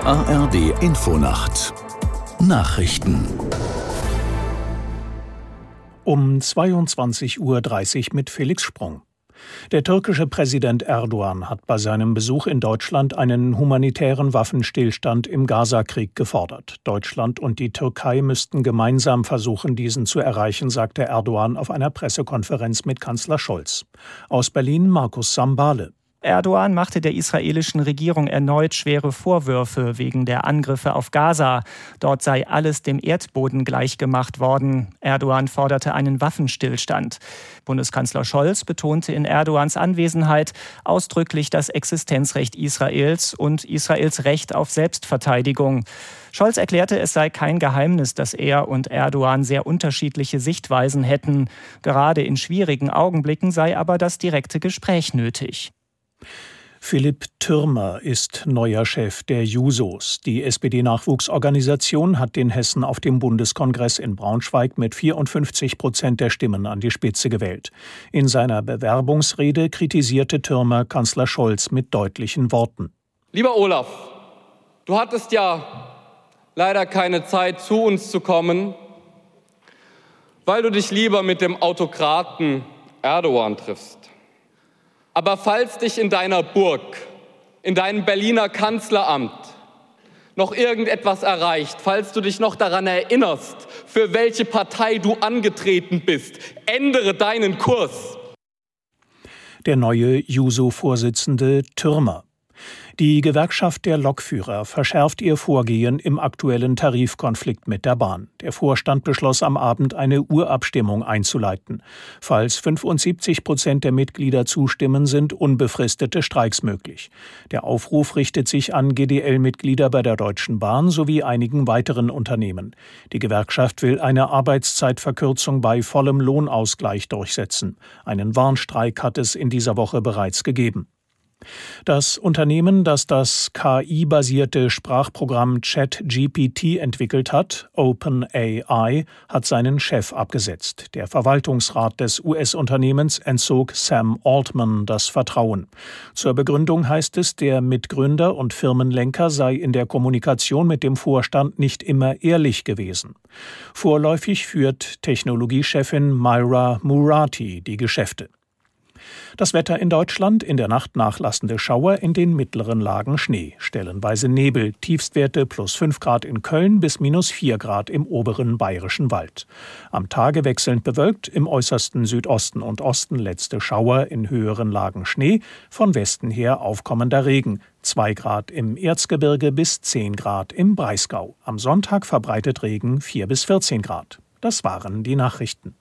ARD Infonacht Nachrichten um 22.30 Uhr mit Felix Sprung. Der türkische Präsident Erdogan hat bei seinem Besuch in Deutschland einen humanitären Waffenstillstand im Gazakrieg gefordert. Deutschland und die Türkei müssten gemeinsam versuchen, diesen zu erreichen, sagte Erdogan auf einer Pressekonferenz mit Kanzler Scholz. Aus Berlin Markus Sambale. Erdogan machte der israelischen Regierung erneut schwere Vorwürfe wegen der Angriffe auf Gaza. Dort sei alles dem Erdboden gleichgemacht worden. Erdogan forderte einen Waffenstillstand. Bundeskanzler Scholz betonte in Erdogans Anwesenheit ausdrücklich das Existenzrecht Israels und Israels Recht auf Selbstverteidigung. Scholz erklärte, es sei kein Geheimnis, dass er und Erdogan sehr unterschiedliche Sichtweisen hätten. Gerade in schwierigen Augenblicken sei aber das direkte Gespräch nötig. Philipp Türmer ist neuer Chef der Jusos. Die SPD-Nachwuchsorganisation hat den Hessen auf dem Bundeskongress in Braunschweig mit 54 Prozent der Stimmen an die Spitze gewählt. In seiner Bewerbungsrede kritisierte Türmer Kanzler Scholz mit deutlichen Worten. Lieber Olaf, du hattest ja leider keine Zeit, zu uns zu kommen, weil du dich lieber mit dem Autokraten Erdogan triffst. Aber falls dich in deiner Burg, in deinem Berliner Kanzleramt noch irgendetwas erreicht, falls du dich noch daran erinnerst, für welche Partei du angetreten bist, ändere deinen Kurs. Der neue Juso-Vorsitzende Türmer die Gewerkschaft der Lokführer verschärft ihr Vorgehen im aktuellen Tarifkonflikt mit der Bahn. Der Vorstand beschloss am Abend eine Urabstimmung einzuleiten. Falls 75 Prozent der Mitglieder zustimmen, sind unbefristete Streiks möglich. Der Aufruf richtet sich an GDL-Mitglieder bei der Deutschen Bahn sowie einigen weiteren Unternehmen. Die Gewerkschaft will eine Arbeitszeitverkürzung bei vollem Lohnausgleich durchsetzen. Einen Warnstreik hat es in dieser Woche bereits gegeben. Das Unternehmen, das das KI-basierte Sprachprogramm ChatGPT entwickelt hat, OpenAI, hat seinen Chef abgesetzt. Der Verwaltungsrat des US-Unternehmens entzog Sam Altman das Vertrauen. Zur Begründung heißt es, der Mitgründer und Firmenlenker sei in der Kommunikation mit dem Vorstand nicht immer ehrlich gewesen. Vorläufig führt Technologiechefin Myra Murati die Geschäfte. Das Wetter in Deutschland in der Nacht nachlassende Schauer, in den mittleren Lagen Schnee, stellenweise Nebel, Tiefstwerte plus 5 Grad in Köln bis minus 4 Grad im oberen bayerischen Wald. Am Tage wechselnd bewölkt, im äußersten Südosten und Osten letzte Schauer, in höheren Lagen Schnee, von Westen her aufkommender Regen, 2 Grad im Erzgebirge bis 10 Grad im Breisgau. Am Sonntag verbreitet Regen 4 bis 14 Grad. Das waren die Nachrichten.